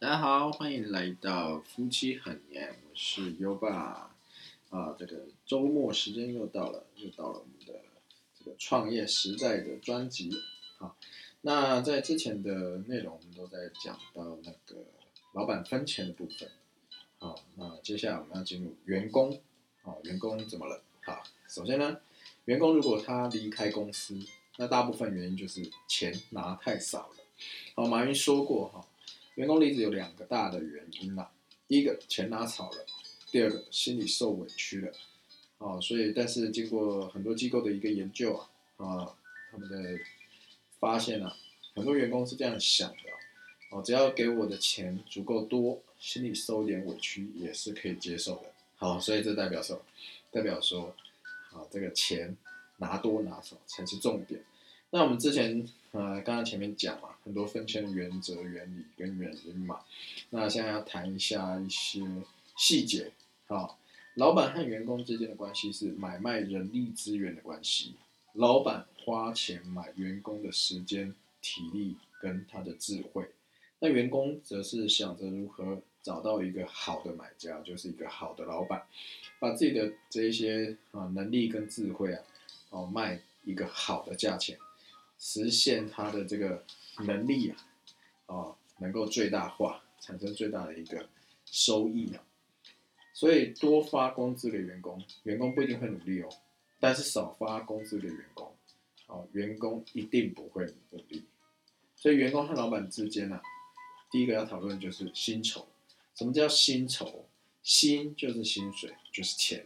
大家好，欢迎来到夫妻很黏，我是优爸啊。这个周末时间又到了，又到了我们的这个创业时代的专辑。好，那在之前的内容，我们都在讲到那个老板分钱的部分。好，那接下来我们要进入员工。好，员工怎么了？好，首先呢，员工如果他离开公司，那大部分原因就是钱拿太少了。好，马云说过哈。员工离职有两个大的原因啦，第一个钱拿少了，第二个心里受委屈了，哦，所以但是经过很多机构的一个研究啊，啊，他们的发现啊，很多员工是这样想的，哦，只要给我的钱足够多，心里受一点委屈也是可以接受的，好，所以这代表什么？代表说，好，这个钱拿多拿少才是重点。那我们之前呃，刚刚前面讲嘛，很多分钱的原则、原理跟原因嘛。那现在要谈一下一些细节。好，老板和员工之间的关系是买卖人力资源的关系。老板花钱买员工的时间、体力跟他的智慧，那员工则是想着如何找到一个好的买家，就是一个好的老板，把自己的这一些啊能力跟智慧啊，哦卖一个好的价钱。实现他的这个能力啊，哦，能够最大化，产生最大的一个收益啊。所以多发工资给员工，员工不一定会努力哦。但是少发工资给员工，哦，员工一定不会努力。所以员工和老板之间呢，第一个要讨论就是薪酬。什么叫薪酬？薪就是薪水，就是钱；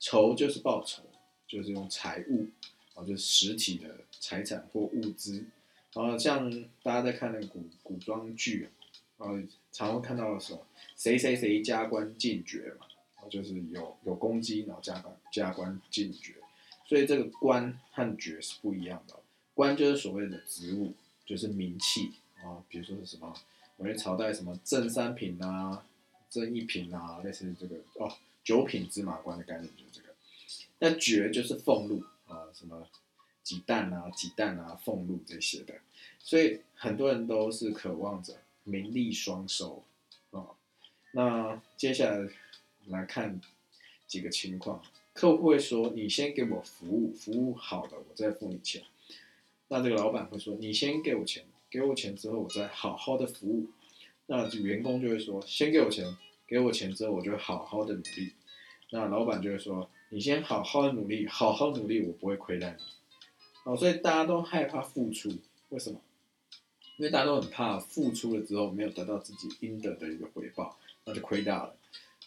酬就是报酬，就是用财物。啊，就是实体的财产或物资，然后像大家在看那个古古装剧啊，常会看到什么谁谁谁加官进爵嘛，然后就是有有攻击，然后加官加官进爵，所以这个官和爵是不一样的。官就是所谓的职务，就是名气啊，比如说是什么，我们朝代什么正三品啊，正一品啊，类似这个哦，九品芝麻官的概念就是这个。那爵就是俸禄。啊，什么鸡蛋啊、鸡蛋啊、俸禄这些的，所以很多人都是渴望着名利双收啊。那接下来来看几个情况，客户会说：“你先给我服务，服务好了，我再付你钱。”那这个老板会说：“你先给我钱，给我钱之后，我再好好的服务。”那员工就会说：“先给我钱，给我钱之后，我就好好的努力。”那老板就会说。你先好好的努力，好好努力，我不会亏待你。哦，所以大家都害怕付出，为什么？因为大家都很怕付出了之后没有得到自己应得的一个回报，那就亏大了。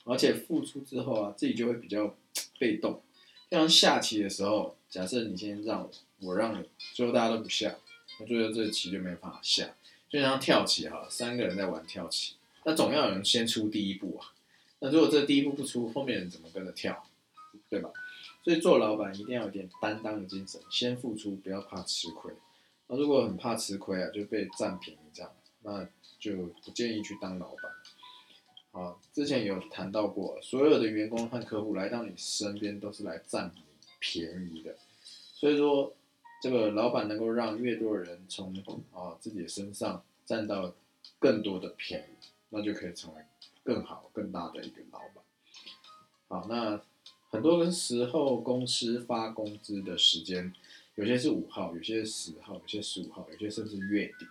而且付出之后啊，自己就会比较被动。像下棋的时候，假设你先让我，我让你，最后大家都不下，那最后这棋就没办法下。就像跳棋哈，三个人在玩跳棋，那总要有人先出第一步啊。那如果这第一步不出，后面人怎么跟着跳？对吧？所以做老板一定要有点担当的精神，先付出，不要怕吃亏。那如果很怕吃亏啊，就被占便宜这样，那就不建议去当老板。好，之前有谈到过，所有的员工和客户来到你身边都是来占你便宜的。所以说，这个老板能够让越多人从啊自己的身上占到更多的便宜，那就可以成为更好、更大的一个老板。好，那。很多的时候，公司发工资的时间，有些是五号，有些十号，有些十五号，有些甚至月底，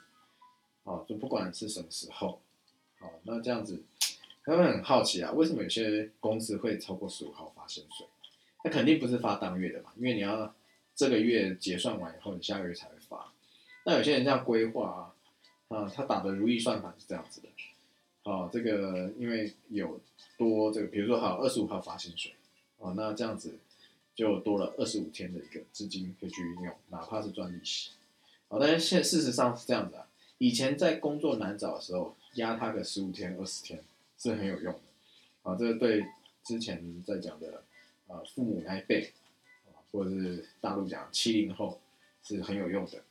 哦，就不管是什么时候，好，那这样子，他们很好奇啊，为什么有些公司会超过十五号发薪水？那肯定不是发当月的嘛，因为你要这个月结算完以后，你下个月才会发。那有些人这样规划啊，啊，他打的如意算盘是这样子的，哦，这个因为有多这个，比如说好二十五号发薪水。哦，那这样子就多了二十五天的一个资金可以去运用，哪怕是赚利息。好，但是现事实上是这样的，以前在工作难找的时候，压他个十五天、二十天是很有用的。啊，这个对之前在讲的啊父母那一辈啊，或者是大陆讲七零后是很有用的。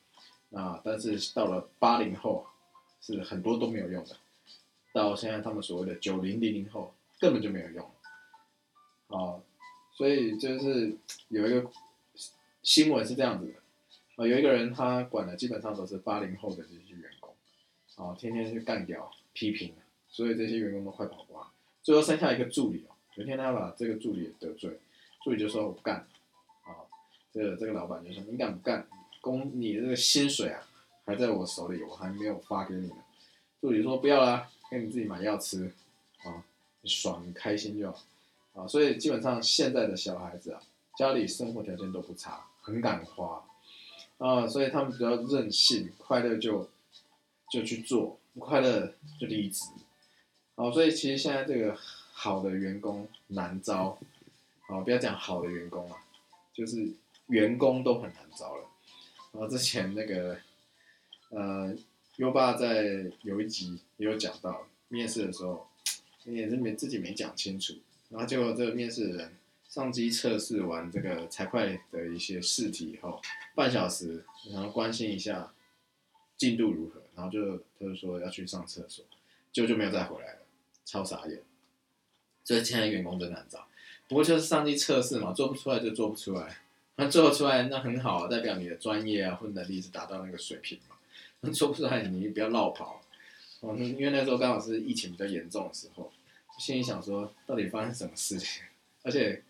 那但是到了八零后是很多都没有用的，到现在他们所谓的九零零零后根本就没有用。好。所以就是有一个新闻是这样子的，啊，有一个人他管的基本上都是八零后的这些员工，啊，天天去干掉、批评，所以这些员工都快跑光，最后剩下一个助理哦。有一天他把这个助理得罪，助理就说我不干，啊，这个这个老板就说你敢不干？工你这个薪水啊还在我手里，我还没有发给你呢。助理说不要啦，给你自己买药吃，啊，爽开心就好，啊，所以基本上现在的小孩子啊，家里生活条件都不差，很敢花，啊，所以他们比较任性，快乐就就去做，不快乐就离职，好，所以其实现在这个。好的员工难招，啊，不要讲好的员工啊，就是员工都很难招了。然后之前那个，呃，优爸在有一集也有讲到，面试的时候也是没自己没讲清楚，然后结果这个面试人上机测试完这个财会的一些试题以后，半小时然后关心一下进度如何，然后就他就说要去上厕所，就就没有再回来了，超傻眼。所以现在员工真难找，不过就是上机测试嘛，做不出来就做不出来，那做出来那很好，代表你的专业啊或能力是达到那个水平嘛。那做不出来你不要绕跑，哦，因为那时候刚好是疫情比较严重的时候，心里想说到底发生什么事情？而且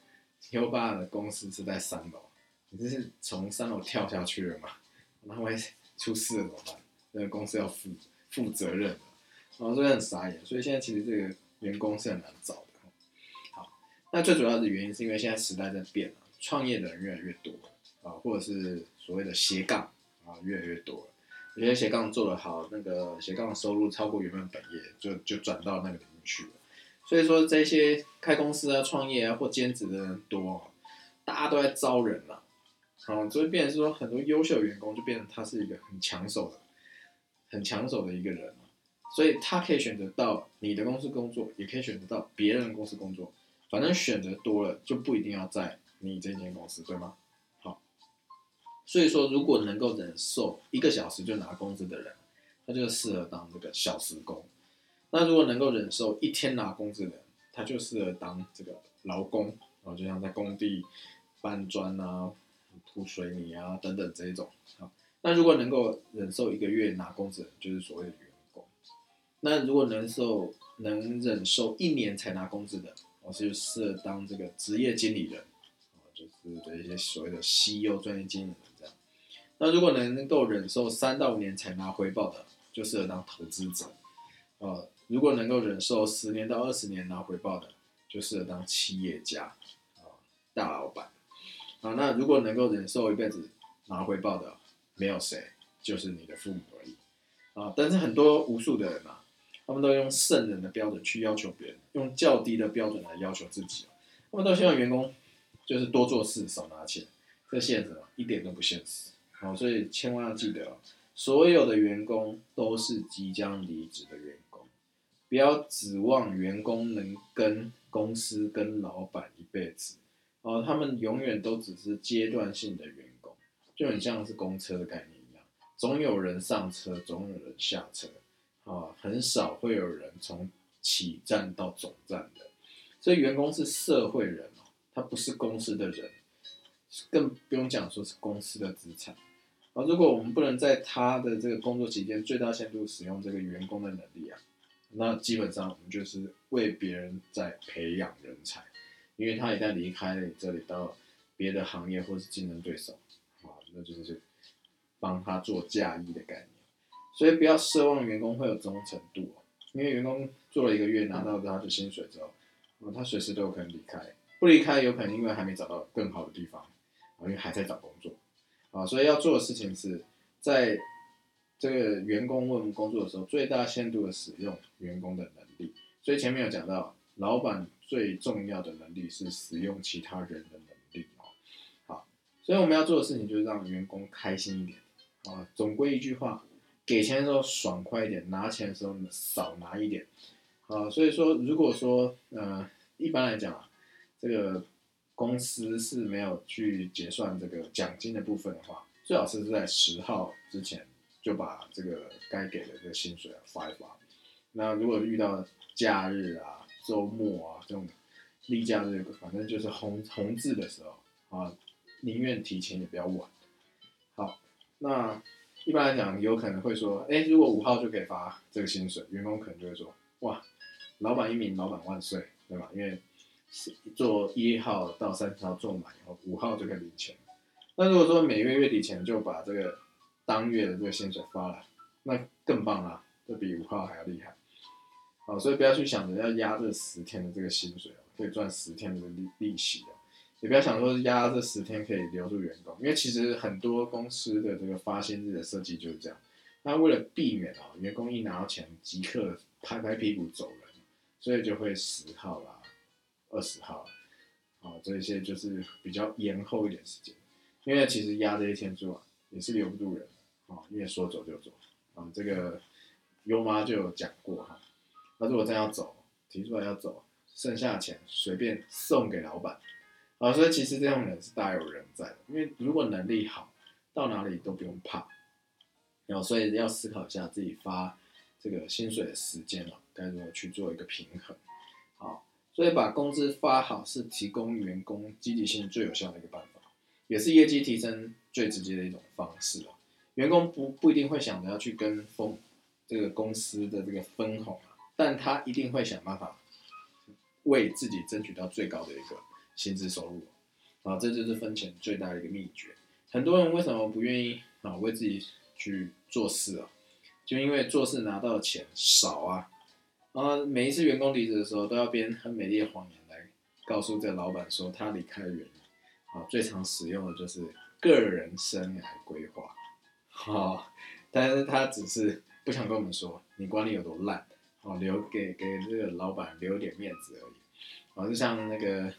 优爸的公司是在三楼，你这是从三楼跳下去了嘛？那会出事怎么办？那个公司要负负责任，然后所以很傻眼。所以现在其实这个员工是很难找的。好。那最主要的原因是因为现在时代在变了，创业的人越来越多啊，或者是所谓的斜杠啊越来越多。有些斜杠做得好，那个斜杠收入超过原本本业，就就转到那个领域去了。所以说这些开公司啊、创业啊或兼职的人多，大家都在招人了，好，所以变成说很多优秀员工就变成他是一个很抢手的、很抢手的一个人所以他可以选择到你的公司工作，也可以选择到别人的公司工作。反正选择多了，就不一定要在你这间公司，对吗？好，所以说，如果能够忍受一个小时就拿工资的人，他就适合当这个小时工；那如果能够忍受一天拿工资的人，他就适合当这个劳工，然后就像在工地搬砖啊、铺水泥啊等等这一种。好，那如果能够忍受一个月拿工资的，就是所谓的员工；那如果能受能忍受一年才拿工资的，我是适合当这个职业经理人，就是的一些所谓的 CEO 专业经理人这样。那如果能够忍受三到五年才拿回报的，就适合当投资者，呃，如果能够忍受十年到二十年拿回报的，就适合当企业家，啊，大老板。啊，那如果能够忍受一辈子拿回报的，没有谁，就是你的父母而已。啊，但是很多无数的人啊。他们都用圣人的标准去要求别人，用较低的标准来要求自己。他们都希望员工就是多做事少拿钱，这现实一点都不现实。好，所以千万要记得哦，所有的员工都是即将离职的员工，不要指望员工能跟公司跟老板一辈子。哦，他们永远都只是阶段性的员工，就很像是公车的概念一样，总有人上车，总有人下车。啊，很少会有人从起站到总站的，所以员工是社会人哦，他不是公司的人，更不用讲说是公司的资产啊。如果我们不能在他的这个工作期间最大限度使用这个员工的能力啊，那基本上我们就是为别人在培养人才，因为他一旦离开了这里到别的行业或是竞争对手啊，那就是帮他做嫁衣的概念。所以不要奢望员工会有忠诚度因为员工做了一个月拿到他的薪水之后，他随时都有可能离开，不离开有可能因为还没找到更好的地方，啊，因为还在找工作，啊，所以要做的事情是在这个员工问工作的时候，最大限度的使用员工的能力。所以前面有讲到，老板最重要的能力是使用其他人的能力哦。好，所以我们要做的事情就是让员工开心一点，啊，总归一句话。给钱的时候爽快一点，拿钱的时候少拿一点，啊，所以说如果说呃一般来讲啊，这个公司是没有去结算这个奖金的部分的话，最好是在十号之前就把这个该给的这个薪水啊发一发。那如果遇到假日啊、周末啊这种例假日，反正就是红红字的时候啊，宁愿提前也不要晚。好，那。一般来讲，有可能会说，哎，如果五号就可以发这个薪水，员工可能就会说，哇，老板一名，老板万岁，对吧？因为做一号到三十号做满以后，五号就可以领钱。那如果说每月月底前就把这个当月的这个薪水发了，那更棒啦，这比五号还要厉害。好，所以不要去想着要压这十天的这个薪水哦，可以赚十天的利利息哦。也不要想说压这十天可以留住员工，因为其实很多公司的这个发薪日的设计就是这样。那为了避免啊，员工一拿到钱即刻拍拍屁股走人，所以就会十号啦、二十号，啊，这些就是比较延后一点时间。因为其实压这一天做也是留不住人啊，因为说走就走啊。这个优妈就有讲过哈，那如果真要走，提出来要走，剩下的钱随便送给老板。啊，所以其实这种人是大有人在的，因为如果能力好，到哪里都不用怕。然后，所以要思考一下自己发这个薪水的时间了，该如何去做一个平衡。好，所以把工资发好是提供员工积极性最有效的一个办法，也是业绩提升最直接的一种方式啊。员工不不一定会想着要去跟风这个公司的这个分红啊，但他一定会想办法为自己争取到最高的一个。薪资收入，啊，这就是分钱最大的一个秘诀。很多人为什么不愿意啊为自己去做事啊？就因为做事拿到的钱少啊。啊，每一次员工离职的时候，都要编很美丽的谎言来告诉这老板说他离开的原因。啊，最常使用的就是个人生涯规划。好，但是他只是不想跟我们说你管理有多烂，哦，留给给这个老板留点面子而已。啊，就像那个。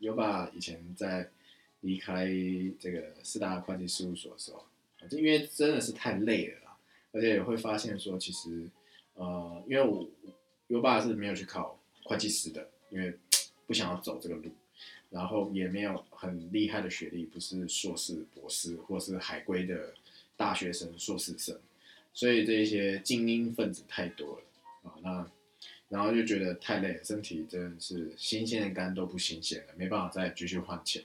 有把以前在离开这个四大会计事务所的时候，就因为真的是太累了，而且也会发现说，其实呃，因为我尤爸是没有去考会计师的，因为不想要走这个路，然后也没有很厉害的学历，不是硕士、博士或是海归的大学生、硕士生，所以这一些精英分子太多了啊，那。然后就觉得太累了，身体真的是新鲜的肝都不新鲜了，没办法再继续换钱，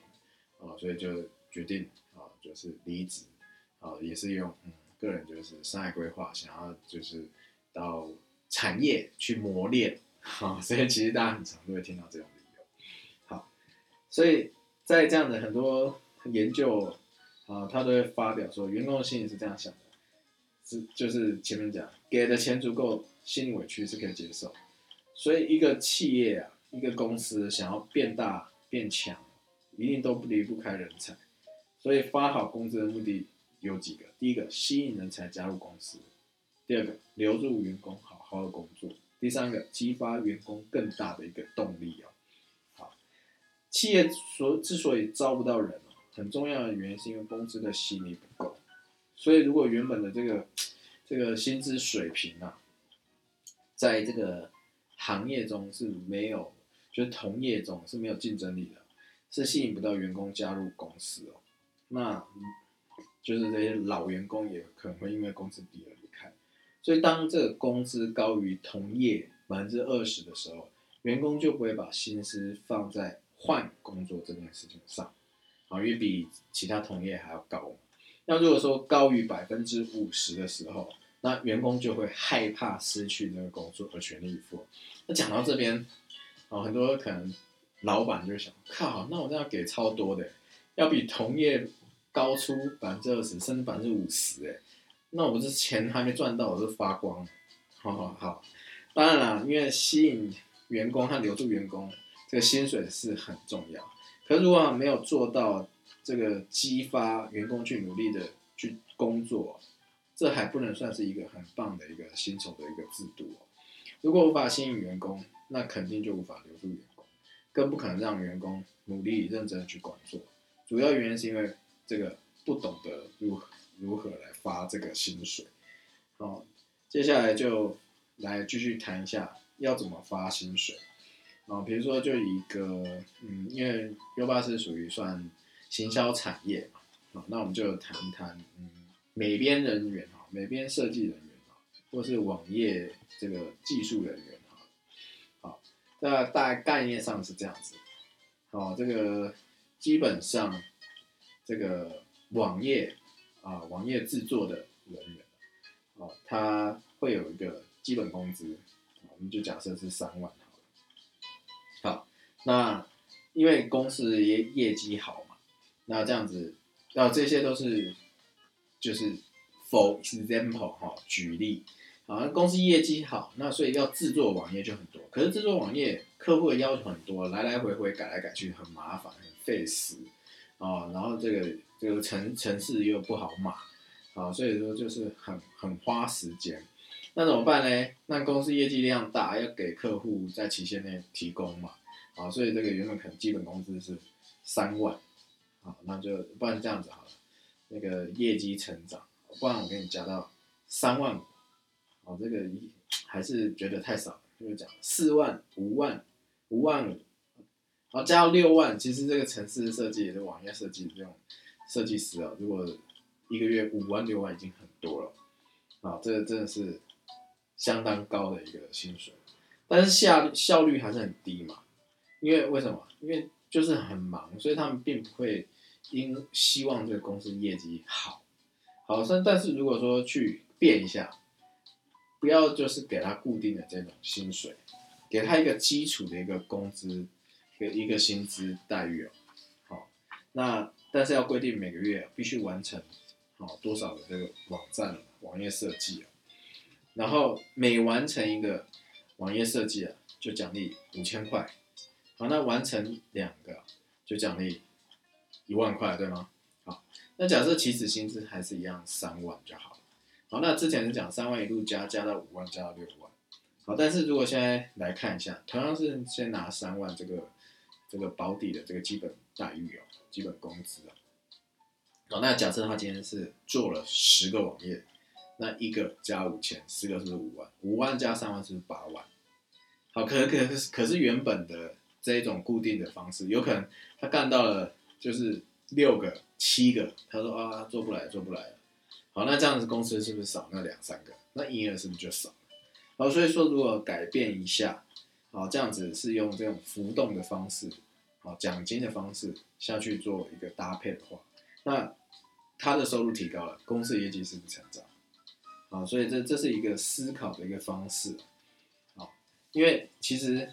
啊，所以就决定啊，就是离职，啊，也是用嗯个人就是生涯规划，想要就是到产业去磨练，啊，所以其实大家很常都会听到这种理由，好，所以在这样的很多研究啊，他都会发表说，员工的心里是这样想的，是就是前面讲给的钱足够，心里委屈是可以接受。所以，一个企业啊，一个公司想要变大变强，一定都不离不开人才。所以，发好工资的目的有几个：第一个，吸引人才加入公司；第二个，留住员工好好的工作；第三个，激发员工更大的一个动力哦。好，企业所之所以招不到人，很重要的原因是因为工资的吸引力不够。所以，如果原本的这个这个薪资水平啊，在这个行业中是没有，就是同业中是没有竞争力的，是吸引不到员工加入公司哦。那，就是这些老员工也可能会因为工资低而离开。所以当这个工资高于同业百分之二十的时候，员工就不会把心思放在换工作这件事情上，啊，因为比其他同业还要高。那如果说高于百分之五十的时候，那员工就会害怕失去这个工作而全力以赴。那讲到这边，哦，很多可能老板就想，靠，那我这样给超多的，要比同业高出百分之二十，甚至百分之五十，哎，那我这钱还没赚到，我就发光。好好好，当然啦，因为吸引员工和留住员工，这个薪水是很重要。可如果没有做到这个激发员工去努力的去工作。这还不能算是一个很棒的一个薪酬的一个制度哦。如果无法吸引员工，那肯定就无法留住员工，更不可能让员工努力认真去工作。主要原因是因为这个不懂得如何如何来发这个薪水。好，接下来就来继续谈一下要怎么发薪水。啊，比如说就一个，嗯，因为优巴是属于算行销产业嘛，好，那我们就谈一谈，嗯。美编人员哈，美编设计人员哈，或是网页这个技术人员哈，好，那大概概念上是这样子，好，这个基本上这个网页啊，网页制作的人员，哦，他会有一个基本工资，我们就假设是三万。那因为公司业业绩好嘛，那这样子，那这些都是就是 for example 哈，举例，好，像公司业绩好，那所以要制作网页就很多，可是制作网页客户的要求很多，来来回回改来改去很麻烦，很费时啊，然后这个这个城城市又不好码啊，所以说就是很很花时间。那怎么办呢？那公司业绩量大，要给客户在期限内提供嘛，啊，所以这个原本可能基本工资是三万，好，那就不然这样子好了，那个业绩成长，不然我给你加到三万五，哦，这个一还是觉得太少，就是讲四万、五万、五万五，好，加到六万，其实这个城市设计、也是网页设计这种设计师啊，如果一个月五万、六万已经很多了，啊，这个真的是。相当高的一个薪水，但是效效率还是很低嘛？因为为什么？因为就是很忙，所以他们并不会因希望这个公司业绩好，好，但但是如果说去变一下，不要就是给他固定的这种薪水，给他一个基础的一个工资，一个一个薪资待遇哦，好，那但是要规定每个月必须完成好多少的这个网站网页设计啊。然后每完成一个网页设计啊，就奖励五千块。好，那完成两个就奖励一万块，对吗？好，那假设起始薪资还是一样三万就好了。好，那之前是讲三万一路加，加到五万，加到六万。好，但是如果现在来看一下，同样是先拿三万这个这个保底的这个基本待遇哦，基本工资啊。好，那假设他今天是做了十个网页。那一个加五千，十个是不是五万，五万加三万是八万。好，可可可是原本的这一种固定的方式，有可能他干到了就是六个、七个，他说啊做不来，做不来了。好，那这样子公司是不是少那两三个？那营业额是不是就少了？好，所以说如果改变一下，好，这样子是用这种浮动的方式，好，奖金的方式下去做一个搭配的话，那他的收入提高了，公司业绩是不是成长？好，所以这这是一个思考的一个方式，好，因为其实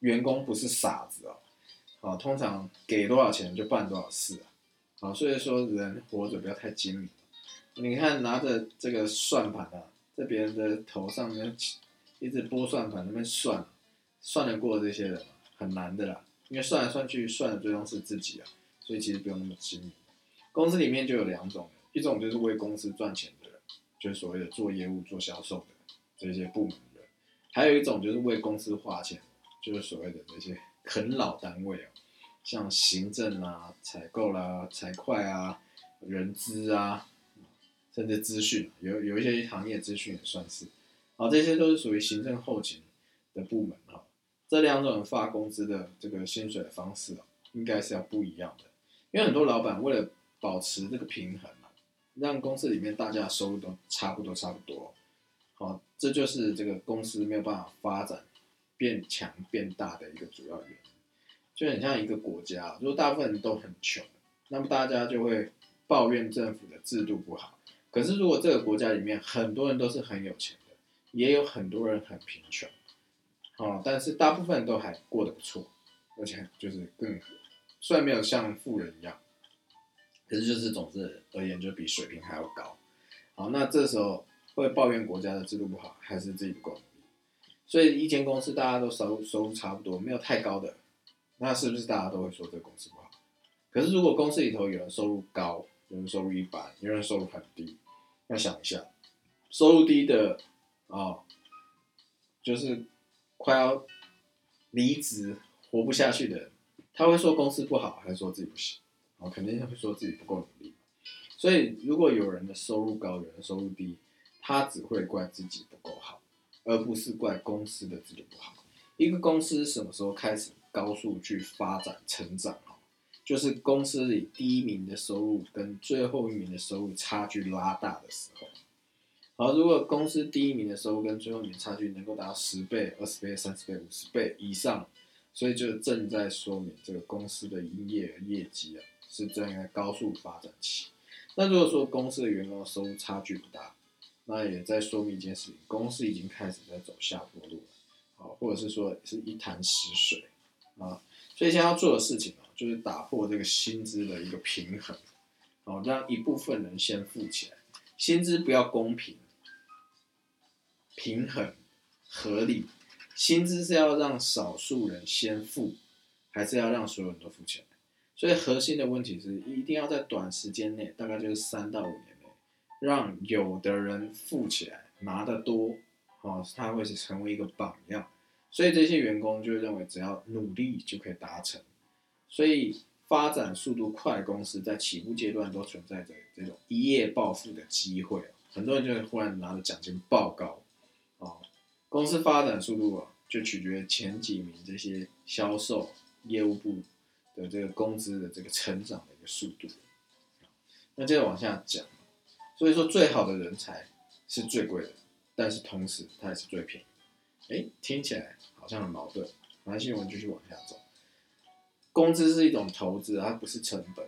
员工不是傻子哦，啊，通常给多少钱就办多少事啊，啊，所以说人活着不要太精明，你看拿着这个算盘啊，在别人的头上面一直拨算盘那边算，算得过这些人？很难的啦，因为算来算去算的最终是自己啊，所以其实不用那么精明。公司里面就有两种，一种就是为公司赚钱的人。就是所谓的做业务、做销售的这些部门的，还有一种就是为公司花钱，就是所谓的这些啃老单位啊，像行政啊、采购啦、财会啊、人资啊，甚至资讯，有有一些行业资讯也算是，啊，这些都是属于行政后勤的部门啊。这两种发工资的这个薪水的方式啊，应该是要不一样的，因为很多老板为了保持这个平衡嘛。让公司里面大家的收入都差不多，差不多，好，这就是这个公司没有办法发展、变强、变大的一个主要原因。就很像一个国家，如果大部分人都很穷，那么大家就会抱怨政府的制度不好。可是如果这个国家里面很多人都是很有钱的，也有很多人很贫穷，哦，但是大部分都还过得不错，而且就是更虽然没有像富人一样。可是就是总之而言，就比水平还要高。好，那这时候会抱怨国家的制度不好，还是自己不够？所以一间公司大家都收收入差不多，没有太高的，那是不是大家都会说这个公司不好？可是如果公司里头有人收入高，有人收入一般，有人收入很低，要想一下，收入低的啊，就是快要离职活不下去的人，他会说公司不好，还是说自己不行？哦，肯定会说自己不够努力，所以如果有人的收入高，有人收入低，他只会怪自己不够好，而不是怪公司的制度不好。一个公司什么时候开始高速去发展成长？就是公司里第一名的收入跟最后一名的收入差距拉大的时候。好，如果公司第一名的收入跟最后一名差距能够达到十倍、二十倍、三十倍、五十倍以上，所以就正在说明这个公司的营业业绩啊。是正在高速发展期。那如果说公司的员工收入差距不大，那也在说明一件事情，公司已经开始在走下坡路了，好，或者是说是一潭死水啊。所以现在要做的事情哦，就是打破这个薪资的一个平衡，哦，让一部分人先富起来，薪资不要公平、平衡、合理，薪资是要让少数人先富，还是要让所有人都富起来？所以核心的问题是，一定要在短时间内，大概就是三到五年，让有的人富起来，拿得多，哦，他会是成为一个榜样。所以这些员工就认为，只要努力就可以达成。所以发展速度快公司在起步阶段都存在着这种一夜暴富的机会。很多人就会忽然拿着奖金报告，哦，公司发展速度啊，就取决于前几名这些销售业务部。的这个工资的这个成长的一个速度，那接着往下讲，所以说最好的人才是最贵的，但是同时它也是最便宜。哎，听起来好像很矛盾。反正新闻继续往下走，工资是一种投资，它不是成本，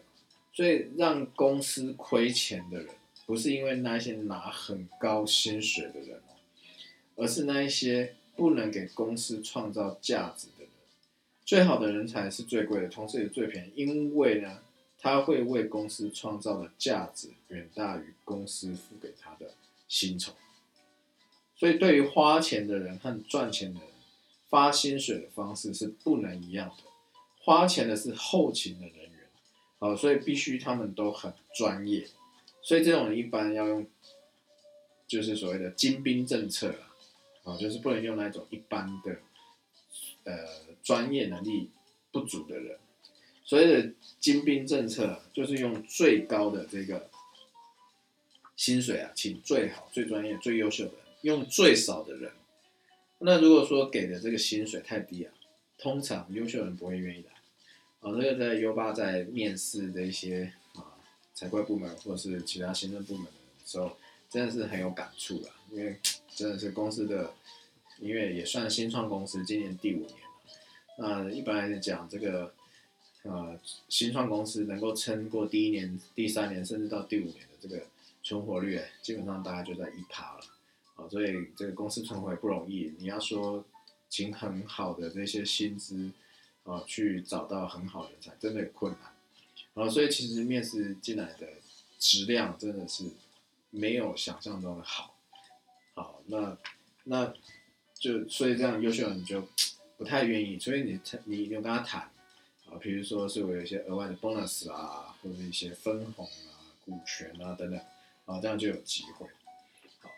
所以让公司亏钱的人，不是因为那些拿很高薪水的人，而是那一些不能给公司创造价值的人。最好的人才是最贵的，同时也最便宜，因为呢，他会为公司创造的价值远大于公司付给他的薪酬。所以，对于花钱的人和赚钱的人，发薪水的方式是不能一样的。花钱的是后勤的人员，啊，所以必须他们都很专业。所以这种一般要用，就是所谓的精兵政策啊，啊，就是不能用那种一般的。呃，专业能力不足的人，所谓的精兵政策，就是用最高的这个薪水啊，请最好、最专业、最优秀的人，用最少的人。那如果说给的这个薪水太低啊，通常优秀人不会愿意来。啊，这个在 U 八在面试的一些啊财会部门或者是其他行政部门的时候，真的是很有感触的，因为真的是公司的。因为也算新创公司，今年第五年了。那一般来讲，这个呃新创公司能够撑过第一年、第三年，甚至到第五年的这个存活率，基本上大概就在一趴了。啊，所以这个公司存活也不容易。你要说请很好的这些薪资啊，去找到很好的人才，真的有困难。啊，所以其实面试进来的质量真的是没有想象中的好。好，那那。就所以这样优秀人就不太愿意，所以你你有跟他谈啊，比如说是我有一些额外的 bonus 啊，或者一些分红啊、股权啊等等啊，这样就有机会。好，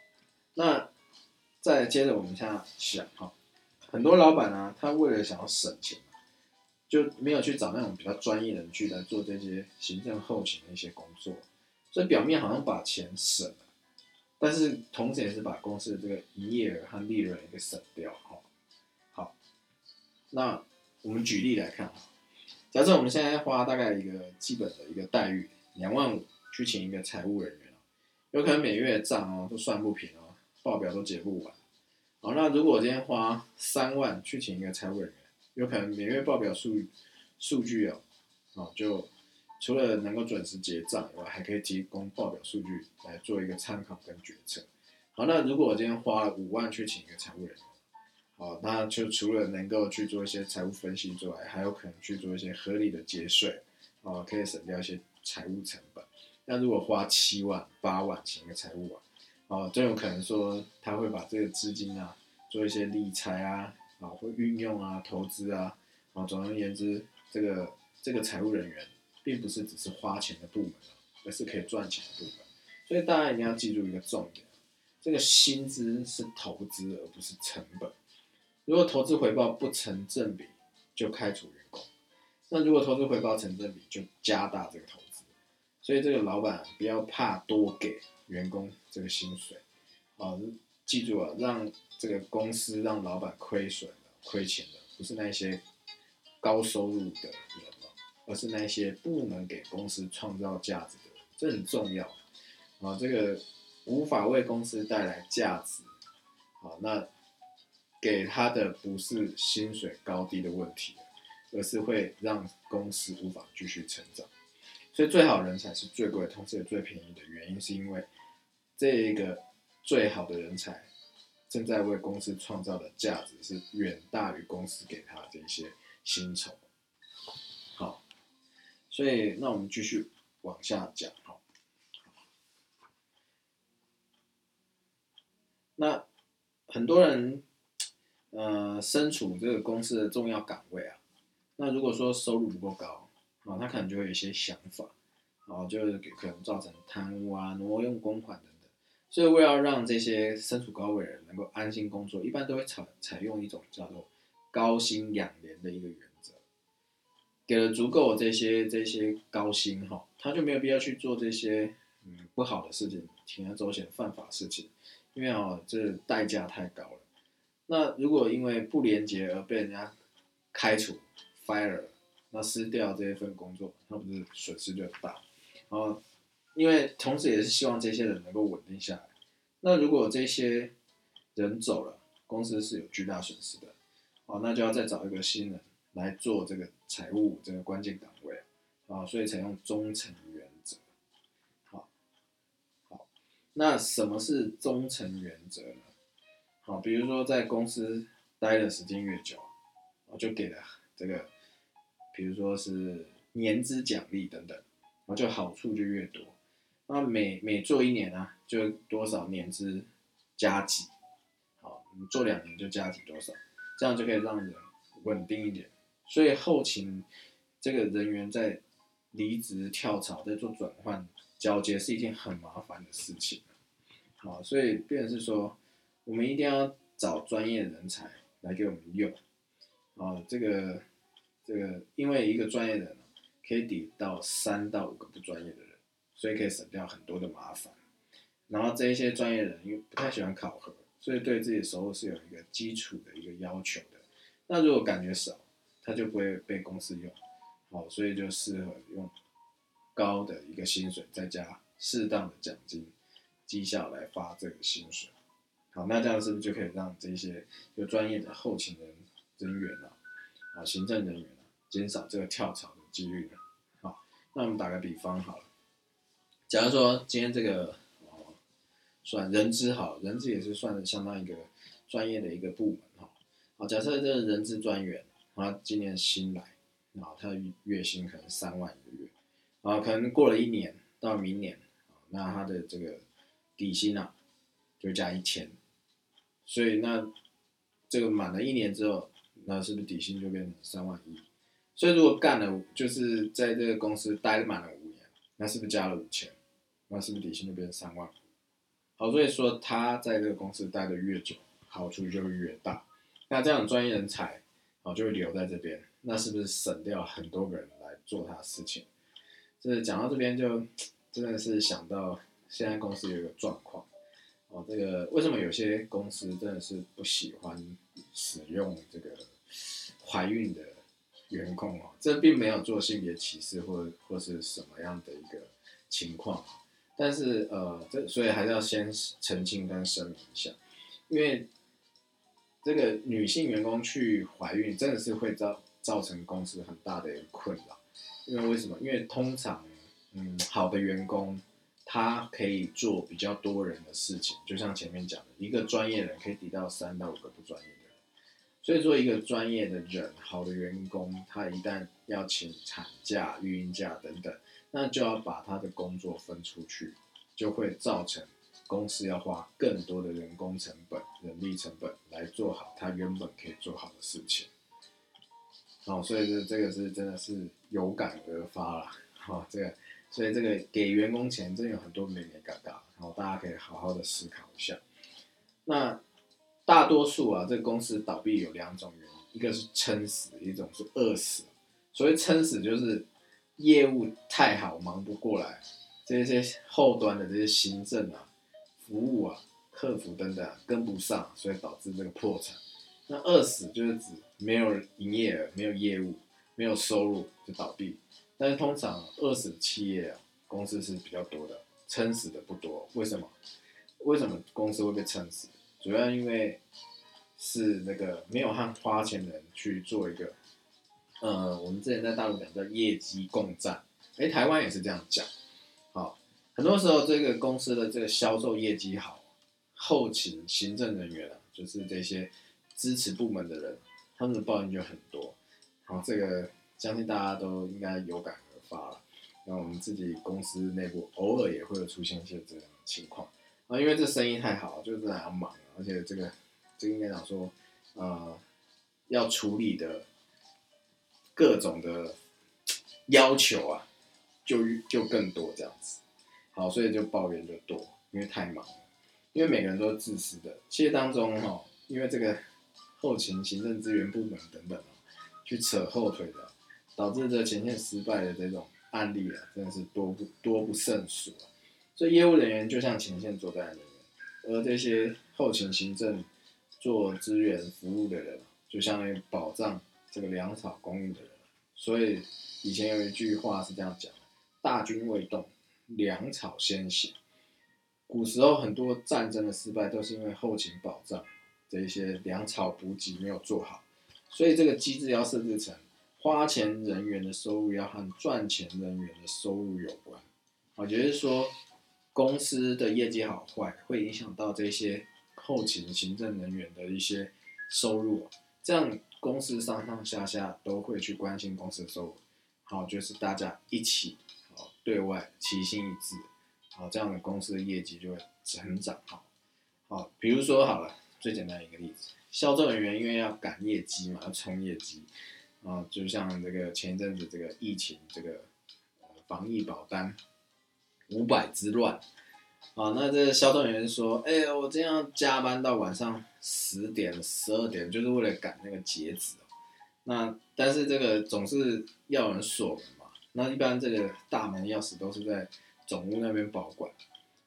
那再接着我们现在想哈，很多老板呢，他为了想要省钱，就没有去找那种比较专业的人去来做这些行政后勤的一些工作，所以表面好像把钱省了。但是同时也是把公司的这个营业额和利润给省掉哈。好，那我们举例来看哈，假设我们现在花大概一个基本的一个待遇两万五去请一个财务人员有可能每月账哦都算不平哦，报表都结不完。好，那如果我今天花三万去请一个财务人员，有可能每月报表数数据哦，哦就。除了能够准时结账以外，还可以提供报表数据来做一个参考跟决策。好，那如果我今天花了五万去请一个财务人员，哦，那就除了能够去做一些财务分析之外，还有可能去做一些合理的节税，哦，可以省掉一些财务成本。那如果花七万、八万请一个财务啊，哦，就有可能说他会把这个资金啊做一些理财啊，啊，会运用啊、投资啊，啊，总而言之，这个这个财务人员。并不是只是花钱的部门而是可以赚钱的部门。所以大家一定要记住一个重点：这个薪资是投资，而不是成本。如果投资回报不成正比，就开除员工；那如果投资回报成正比，就加大这个投资。所以这个老板不要怕多给员工这个薪水，啊，记住啊，让这个公司让老板亏损的、亏钱的，不是那些高收入的人。而是那些不能给公司创造价值的人，这很重要啊！这个无法为公司带来价值，好，那给他的不是薪水高低的问题，而是会让公司无法继续成长。所以，最好人才是最贵，同时也最便宜的原因，是因为这一个最好的人才正在为公司创造的价值是远大于公司给他这些薪酬。好，所以那我们继续往下讲哈。那很多人呃身处这个公司的重要岗位啊，那如果说收入不够高啊，他可能就会有一些想法。哦，就是给可能造成贪污啊、挪用公款等等，所以为了让这些身处高位的人能够安心工作，一般都会采采用一种叫做高薪养廉的一个原则，给了足够这些这些高薪哈，他就没有必要去做这些嗯不好的事情、铤而走险、犯法事情，因为哦这代价太高了。那如果因为不廉洁而被人家开除 fire，那失掉这一份工作，那不是损失就很大？哦，因为同时也是希望这些人能够稳定下来。那如果这些人走了，公司是有巨大损失的。哦，那就要再找一个新人来做这个财务这个关键岗位。啊，所以采用忠诚原则。好，好，那什么是忠诚原则呢？好，比如说在公司待的时间越久，我就给了这个，比如说是年资奖励等等。然后就好处就越多，那每每做一年呢，就多少年资加几，好，你做两年就加几多少，这样就可以让人稳定一点。所以后勤这个人员在离职、跳槽、在做转换、交接是一件很麻烦的事情，好，所以变成是说，我们一定要找专业人才来给我们用，啊，这个这个，因为一个专业人。可以抵到三到五个不专业的人，所以可以省掉很多的麻烦。然后这一些专业人因为不太喜欢考核，所以对自己的收入是有一个基础的一个要求的。那如果感觉少，他就不会被公司用，好，所以就适合用高的一个薪水，再加适当的奖金绩效来发这个薪水。好，那这样是不是就可以让这些就专业的后勤人人员啊，啊，行政人员啊，减少这个跳槽的？几率呢，好，那我们打个比方好了，假如说今天这个哦，算人资好，人资也是算的相当一个专业的一个部门哈，好，假设这个人资专员，他今年新来，啊，他的月薪可能三万一个月，啊，可能过了一年到明年，啊，那他的这个底薪啊就加一千，所以那这个满了一年之后，那是不是底薪就变成三万一？所以如果干了，就是在这个公司待满了五年，那是不是加了五千？那是不是底薪就变成三万？好，所以说他在这个公司待的越久，好处就会越大。那这样专业人才，好，就会留在这边，那是不是省掉很多个人来做他的事情？就是讲到这边，就 真的是想到现在公司有一个状况，哦，这个为什么有些公司真的是不喜欢使用这个怀孕的？员工哦，这并没有做性别歧视或或是什么样的一个情况，但是呃，这所以还是要先澄清跟声明一下，因为这个女性员工去怀孕真的是会造造成公司很大的一个困扰，因为为什么？因为通常嗯，好的员工他可以做比较多人的事情，就像前面讲的，一个专业人可以抵到三到五个不专业的人。所以说，一个专业的人，好的员工，他一旦要请产假、孕假等等，那就要把他的工作分出去，就会造成公司要花更多的人工成本、人力成本来做好他原本可以做好的事情。哦，所以这这个是真的是有感而发了。好，这个，所以这个给员工钱，真的有很多美美尴尬，然后大家可以好好的思考一下。那。大多数啊，这个公司倒闭有两种原因，一个是撑死，一种是饿死。所谓撑死，就是业务太好，忙不过来，这些后端的这些行政啊、服务啊、客服等等跟不上，所以导致这个破产。那饿死就是指没有营业额、没有业务、没有收入就倒闭。但是通常饿死的企业啊，公司是比较多的，撑死的不多。为什么？为什么公司会被撑死？主要因为是那个没有和花钱人去做一个，呃，我们之前在大陆讲叫业绩共战，哎，台湾也是这样讲。好，很多时候这个公司的这个销售业绩好，后勤行政人员啊，就是这些支持部门的人，他们的抱怨就很多。好，这个相信大家都应该有感而发了。那我们自己公司内部偶尔也会有出现一些这样的情况啊，因为这生意太好，就是还要忙，而且这个这个应该讲说，呃，要处理的各种的要求啊，就就更多这样子。好，所以就抱怨就多，因为太忙了，因为每个人都是自私的。其实当中哈，因为这个后勤、行政资源部门等等去扯后腿的，导致这前线失败的这种。案例啊，真的是多不多不胜数啊。所以业务人员就像前线作战人员，而这些后勤行政做资源服务的人，就相当于保障这个粮草供应的人。所以以前有一句话是这样讲：大军未动，粮草先行。古时候很多战争的失败都是因为后勤保障这一些粮草补给没有做好，所以这个机制要设置成。花钱人员的收入要和赚钱人员的收入有关，啊，也就是说，公司的业绩好坏会影响到这些后勤行政人员的一些收入，这样公司上上下下都会去关心公司的收入，好，就是大家一起，好，对外齐心一致，好，这样的公司的业绩就会成长，好，好，比如说好了，最简单一个例子，销售人员因为要赶业绩嘛，要冲业绩。啊，就像这个前一阵子这个疫情，这个防疫保单五百之乱啊，那这销售人员说，哎，我今天加班到晚上十点、十二点，就是为了赶那个截止。那但是这个总是要人锁门嘛，那一般这个大门钥匙都是在总务那边保管。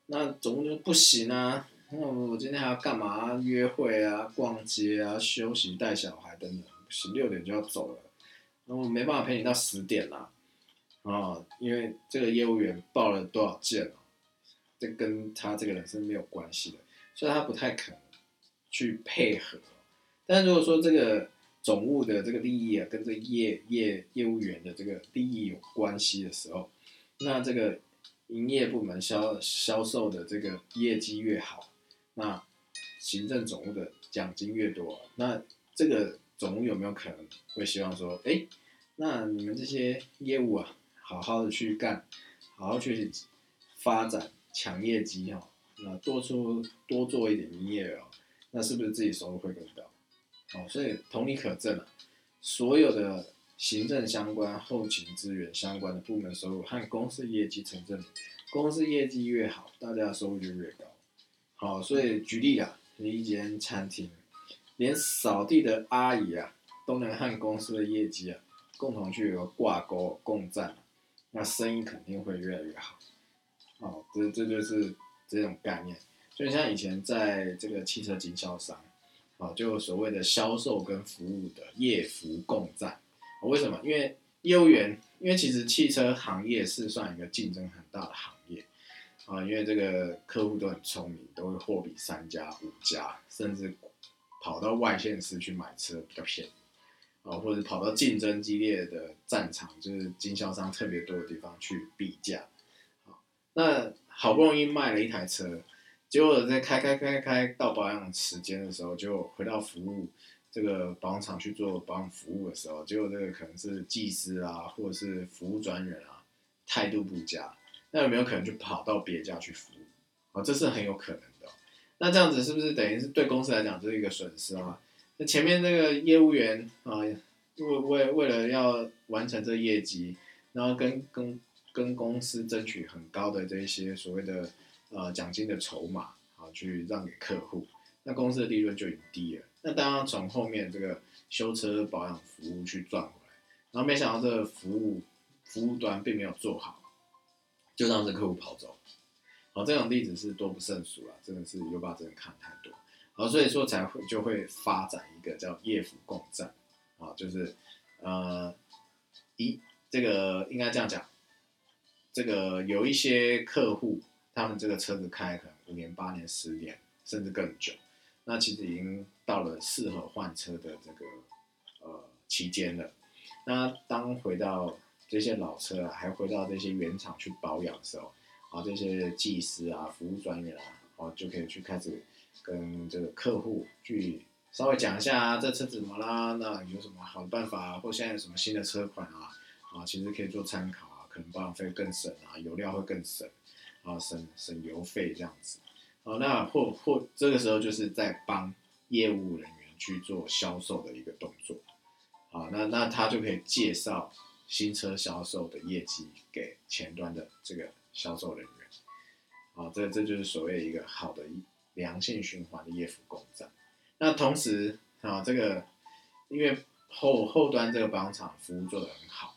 那总务就不行啊，那我今天还要干嘛？约会啊、逛街啊、休息、带小孩等等，十六点就要走了。那我没办法陪你到十点啦，啊，因为这个业务员报了多少件哦，这跟他这个人是没有关系的，所以他不太可能去配合。但如果说这个总务的这个利益啊，跟这业业业务员的这个利益有关系的时候，那这个营业部门销销售的这个业绩越好，那行政总务的奖金越多，那这个。总有没有可能会希望说，哎，那你们这些业务啊，好好的去干，好好去发展抢业绩哈，那多出多做一点营业额，那是不是自己收入会更高？哦，所以同理可证啊，所有的行政相关、后勤资源相关的部门收入和公司业绩成正比，公司业绩越好，大家的收入就越高。好，所以举例啊，一间餐厅。连扫地的阿姨啊，都能和公司的业绩啊共同去有挂钩共战，那生意肯定会越来越好。哦，这这就是这种概念。就像以前在这个汽车经销商，啊，就所谓的销售跟服务的业服共战。为什么？因为业务员，因为其实汽车行业是算一个竞争很大的行业啊，因为这个客户都很聪明，都会货比三家、五家，甚至。跑到外县市去买车比较便宜，啊，或者跑到竞争激烈的战场，就是经销商特别多的地方去比价，好，那好不容易卖了一台车，结果在开开开开到保养时间的时候，就回到服务这个保养厂去做保养服务的时候，结果这个可能是技师啊，或者是服务专员啊，态度不佳，那有没有可能就跑到别家去服务？啊，这是很有可能。那这样子是不是等于是对公司来讲就是一个损失啊？那前面那个业务员啊，为为为了要完成这业绩，然后跟跟跟公司争取很高的这一些所谓的呃奖金的筹码啊，去让给客户，那公司的利润就已经低了。那当然从后面这个修车保养服务去赚回来，然后没想到这个服务服务端并没有做好，就让这客户跑走。哦，这种例子是多不胜数啊，真的是优爸真的看太多，好，所以说才会就会发展一个叫业府共战，啊，就是呃一这个应该这样讲，这个有一些客户，他们这个车子开可能五年、八年、十年，甚至更久，那其实已经到了适合换车的这个呃期间了。那当回到这些老车啊，还回到这些原厂去保养的时候。啊，这些技师啊，服务专员啊，哦，就可以去开始跟这个客户去稍微讲一下啊，这车怎么啦？那有什么好的办法啊，或现在有什么新的车款啊？啊，其实可以做参考啊，可能保养费更省啊，油料会更省啊，省省油费这样子。啊，那或或这个时候就是在帮业务人员去做销售的一个动作。啊，那那他就可以介绍新车销售的业绩给前端的这个销售人员。啊，这这就是所谓一个好的良性循环的业务共振。那同时啊，这个因为后后端这个保养厂服务做得很好，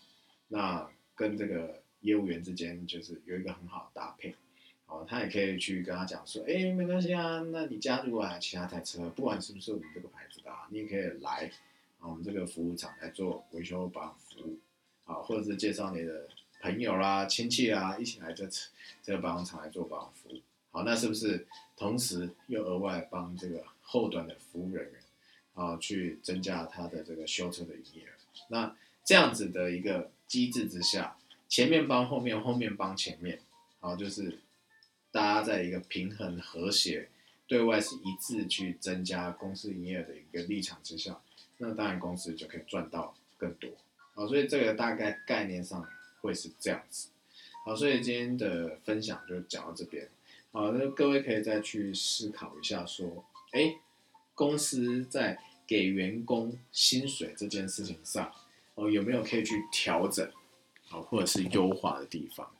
那跟这个业务员之间就是有一个很好的搭配。哦，他也可以去跟他讲说，哎，没关系啊，那你加入啊其他台车，不管是不是我们这个牌子的啊，你也可以来啊，我们这个服务厂来做维修保养服务，啊，或者是介绍你的朋友啦、亲戚啊，一起来这这个保养厂来做保养服务。好，那是不是同时又额外帮这个后端的服务人员啊，去增加他的这个修车的营业额？那这样子的一个机制之下，前面帮后面，后面帮前面，好，就是。大家在一个平衡、和谐、对外是一致去增加公司营业的一个立场之下，那当然公司就可以赚到更多。好，所以这个大概概念上会是这样子。好，所以今天的分享就讲到这边。好，那各位可以再去思考一下，说，哎，公司在给员工薪水这件事情上，哦，有没有可以去调整，好，或者是优化的地方？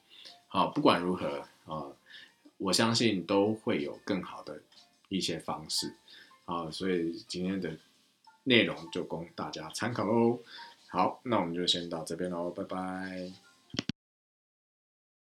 好，不管如何，啊。我相信都会有更好的一些方式，啊，所以今天的内容就供大家参考喽。好，那我们就先到这边喽，拜拜。